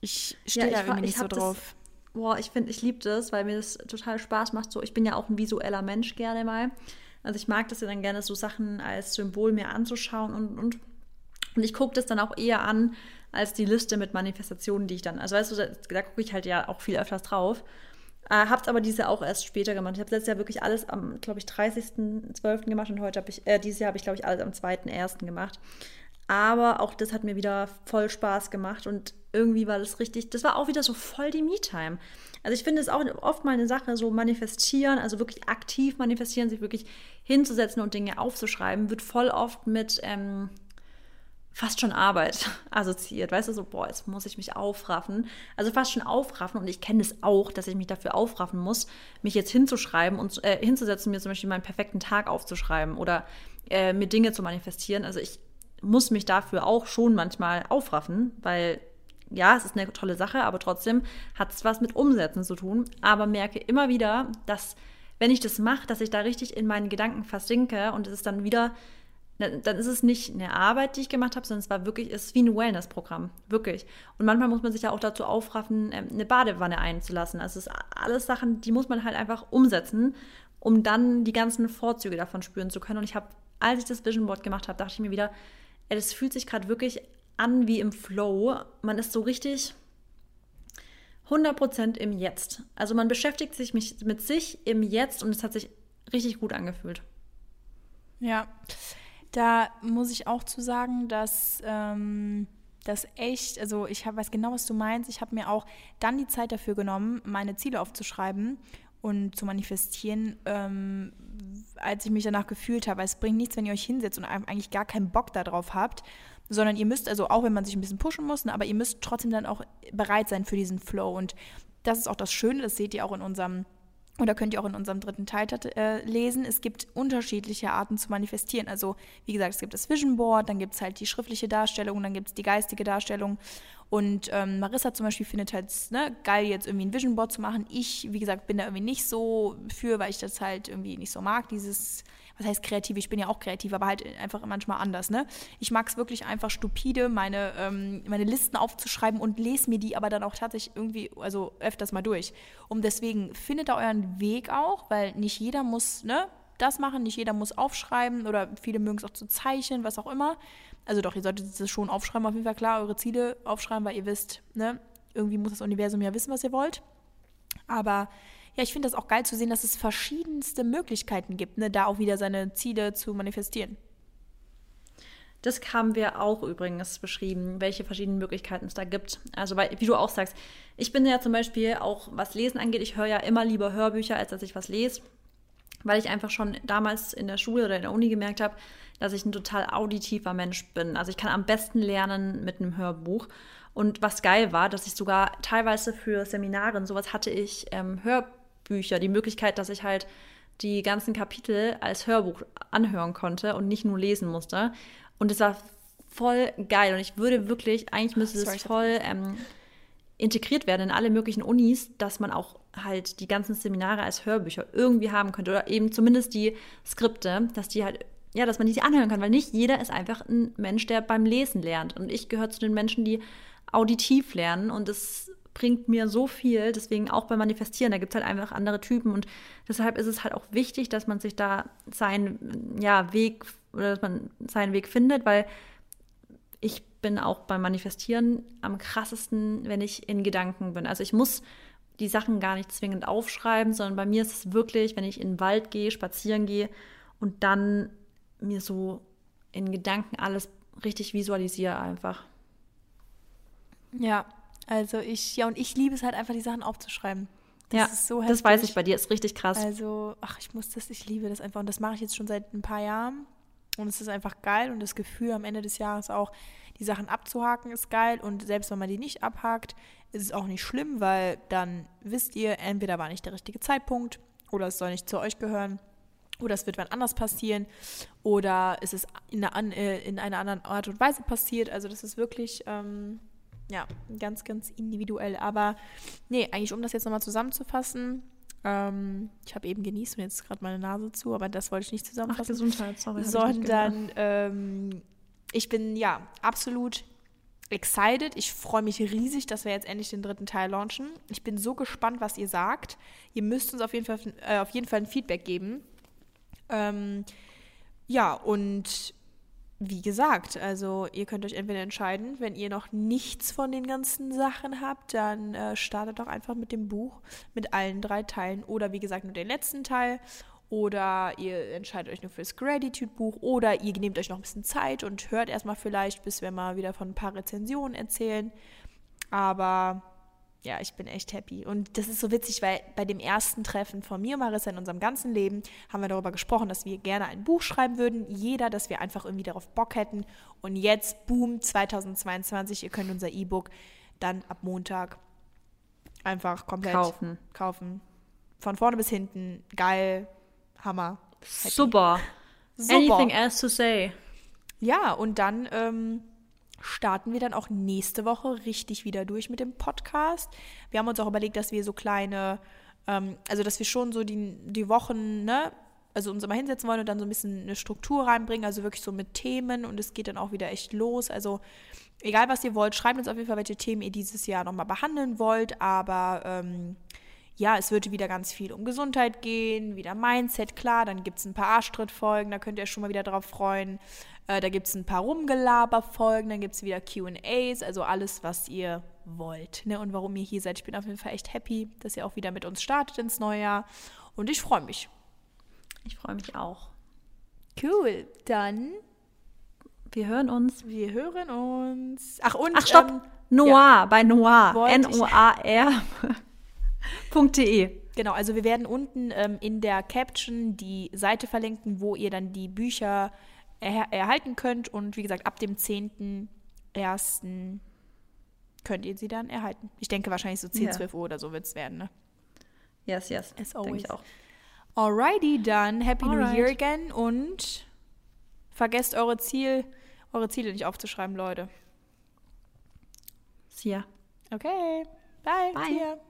Ich stehe ja, da irgendwie nicht so drauf. Das, boah, ich finde, ich liebe das, weil mir das total Spaß macht. So, ich bin ja auch ein visueller Mensch gerne mal. Also ich mag das ja dann gerne, so Sachen als Symbol mir anzuschauen und und. Und ich gucke das dann auch eher an, als die Liste mit Manifestationen, die ich dann. Also weißt du, da, da gucke ich halt ja auch viel öfters drauf. Äh, hab's aber diese auch erst später gemacht. Ich habe letztes Jahr wirklich alles am, glaube ich, 30.12. gemacht und heute habe ich, äh, dieses Jahr habe ich, glaube ich, alles am 2.1. gemacht. Aber auch das hat mir wieder voll Spaß gemacht und irgendwie war das richtig, das war auch wieder so voll die Me-Time. Also ich finde es auch oft mal eine Sache, so manifestieren, also wirklich aktiv manifestieren, sich wirklich hinzusetzen und Dinge aufzuschreiben, wird voll oft mit ähm, fast schon Arbeit assoziiert. Weißt du, so, boah, jetzt muss ich mich aufraffen. Also fast schon aufraffen und ich kenne es das auch, dass ich mich dafür aufraffen muss, mich jetzt hinzuschreiben und äh, hinzusetzen, mir zum Beispiel meinen perfekten Tag aufzuschreiben oder äh, mir Dinge zu manifestieren. Also ich muss mich dafür auch schon manchmal aufraffen, weil ja, es ist eine tolle Sache, aber trotzdem hat es was mit Umsetzen zu tun. Aber merke immer wieder, dass wenn ich das mache, dass ich da richtig in meinen Gedanken versinke und es ist dann wieder, dann ist es nicht eine Arbeit, die ich gemacht habe, sondern es war wirklich, es ist wie ein Wellness-Programm. Wirklich. Und manchmal muss man sich ja auch dazu aufraffen, ähm, eine Badewanne einzulassen. Also es ist alles Sachen, die muss man halt einfach umsetzen, um dann die ganzen Vorzüge davon spüren zu können. Und ich habe, als ich das Vision Board gemacht habe, dachte ich mir wieder, das fühlt sich gerade wirklich an wie im Flow. Man ist so richtig 100% im Jetzt. Also man beschäftigt sich mit sich im Jetzt und es hat sich richtig gut angefühlt. Ja, da muss ich auch zu sagen, dass ähm, das echt, also ich hab, weiß genau, was du meinst. Ich habe mir auch dann die Zeit dafür genommen, meine Ziele aufzuschreiben und zu manifestieren, ähm, als ich mich danach gefühlt habe. Es bringt nichts, wenn ihr euch hinsetzt und eigentlich gar keinen Bock darauf habt, sondern ihr müsst, also auch wenn man sich ein bisschen pushen muss, ne, aber ihr müsst trotzdem dann auch bereit sein für diesen Flow. Und das ist auch das Schöne, das seht ihr auch in unserem oder könnt ihr auch in unserem dritten Teil äh, lesen. Es gibt unterschiedliche Arten zu manifestieren. Also, wie gesagt, es gibt das Vision Board, dann gibt es halt die schriftliche Darstellung, dann gibt es die geistige Darstellung. Und ähm, Marissa zum Beispiel findet halt ne, geil, jetzt irgendwie ein Vision Board zu machen. Ich, wie gesagt, bin da irgendwie nicht so für, weil ich das halt irgendwie nicht so mag, dieses was heißt kreativ? Ich bin ja auch kreativ, aber halt einfach manchmal anders. Ne? Ich mag es wirklich einfach stupide, meine, ähm, meine Listen aufzuschreiben und lese mir die aber dann auch tatsächlich irgendwie, also öfters mal durch. Und deswegen findet da euren Weg auch, weil nicht jeder muss ne, das machen, nicht jeder muss aufschreiben oder viele mögen es auch zu zeichnen, was auch immer. Also doch, ihr solltet das schon aufschreiben, auf jeden Fall klar, eure Ziele aufschreiben, weil ihr wisst, ne, irgendwie muss das Universum ja wissen, was ihr wollt. Aber ja, ich finde das auch geil zu sehen, dass es verschiedenste Möglichkeiten gibt, ne, da auch wieder seine Ziele zu manifestieren. Das haben wir auch übrigens beschrieben, welche verschiedenen Möglichkeiten es da gibt. Also, weil, wie du auch sagst, ich bin ja zum Beispiel auch, was Lesen angeht, ich höre ja immer lieber Hörbücher, als dass ich was lese, weil ich einfach schon damals in der Schule oder in der Uni gemerkt habe, dass ich ein total auditiver Mensch bin. Also ich kann am besten lernen mit einem Hörbuch. Und was geil war, dass ich sogar teilweise für Seminare und sowas hatte ich ähm, Hörbücher Bücher, die Möglichkeit, dass ich halt die ganzen Kapitel als Hörbuch anhören konnte und nicht nur lesen musste. Und es war voll geil. Und ich würde wirklich, eigentlich müsste es voll ähm, integriert werden in alle möglichen Unis, dass man auch halt die ganzen Seminare als Hörbücher irgendwie haben könnte. Oder eben zumindest die Skripte, dass die halt, ja, dass man die anhören kann, weil nicht jeder ist einfach ein Mensch, der beim Lesen lernt. Und ich gehöre zu den Menschen, die auditiv lernen. Und das bringt mir so viel. Deswegen auch beim Manifestieren, da gibt es halt einfach andere Typen. Und deshalb ist es halt auch wichtig, dass man sich da seinen ja, Weg oder dass man seinen Weg findet, weil ich bin auch beim Manifestieren am krassesten, wenn ich in Gedanken bin. Also ich muss die Sachen gar nicht zwingend aufschreiben, sondern bei mir ist es wirklich, wenn ich in den Wald gehe, spazieren gehe und dann mir so in Gedanken alles richtig visualisiere einfach. Ja, also ich, ja, und ich liebe es halt einfach, die Sachen aufzuschreiben. Das ja, ist so das weiß ich bei dir, ist richtig krass. Also, ach, ich muss das, ich liebe das einfach. Und das mache ich jetzt schon seit ein paar Jahren. Und es ist einfach geil. Und das Gefühl am Ende des Jahres auch, die Sachen abzuhaken, ist geil. Und selbst wenn man die nicht abhakt, ist es auch nicht schlimm, weil dann wisst ihr, entweder war nicht der richtige Zeitpunkt oder es soll nicht zu euch gehören oder es wird wann anders passieren oder es ist in einer, äh, in einer anderen Art und Weise passiert. Also das ist wirklich ähm, ja, ganz, ganz individuell. Aber nee, eigentlich um das jetzt nochmal zusammenzufassen, ähm, ich habe eben genießt und jetzt gerade meine Nase zu, aber das wollte ich nicht zusammenfassen. Ach, Gesundheit, sorry. Sondern ähm, ich bin ja absolut excited. Ich freue mich riesig, dass wir jetzt endlich den dritten Teil launchen. Ich bin so gespannt, was ihr sagt. Ihr müsst uns auf jeden Fall, äh, auf jeden Fall ein Feedback geben. Ähm, ja, und wie gesagt, also ihr könnt euch entweder entscheiden, wenn ihr noch nichts von den ganzen Sachen habt, dann äh, startet doch einfach mit dem Buch mit allen drei Teilen oder wie gesagt nur den letzten Teil oder ihr entscheidet euch nur fürs Gratitude-Buch oder ihr nehmt euch noch ein bisschen Zeit und hört erstmal vielleicht, bis wir mal wieder von ein paar Rezensionen erzählen. Aber ja, ich bin echt happy. Und das ist so witzig, weil bei dem ersten Treffen von mir und Marissa in unserem ganzen Leben haben wir darüber gesprochen, dass wir gerne ein Buch schreiben würden. Jeder, dass wir einfach irgendwie darauf Bock hätten. Und jetzt, boom, 2022, ihr könnt unser E-Book dann ab Montag einfach komplett kaufen. kaufen. Von vorne bis hinten. Geil. Hammer. Happy. Super. Super. Anything else to say? Ja, und dann ähm, starten wir dann auch nächste Woche richtig wieder durch mit dem Podcast. Wir haben uns auch überlegt, dass wir so kleine Ähm, also, dass wir schon so die, die Wochen, ne, also uns immer hinsetzen wollen und dann so ein bisschen eine Struktur reinbringen, also wirklich so mit Themen und es geht dann auch wieder echt los. Also egal was ihr wollt, schreibt uns auf jeden Fall, welche Themen ihr dieses Jahr nochmal behandeln wollt, aber ähm, ja, es wird wieder ganz viel um Gesundheit gehen, wieder Mindset, klar, dann gibt es ein paar Arschtritt-Folgen, da könnt ihr euch schon mal wieder drauf freuen. Äh, da gibt es ein paar Rumgelaber-Folgen, dann gibt es wieder QAs, also alles, was ihr wollt. Ne? Und warum ihr hier seid. Ich bin auf jeden Fall echt happy, dass ihr auch wieder mit uns startet ins neue Jahr. Und ich freue mich. Ich freue mich auch. Cool. Dann. Wir hören uns. Wir hören uns. Ach, und. Ach, stopp. Ähm, Noir, ja, bei Noir. N-O-A-R. .de. Genau, also wir werden unten ähm, in der Caption die Seite verlinken, wo ihr dann die Bücher er erhalten könnt. Und wie gesagt, ab dem 10.01. könnt ihr sie dann erhalten. Ich denke wahrscheinlich so 10, yeah. 12 Uhr oder so wird es werden, ne? Yes, yes. As always. Denke ich auch. Alrighty dann, Happy Alright. New Year again und vergesst eure Ziel, eure Ziele nicht aufzuschreiben, Leute. See ya. Okay. Bye. Bye.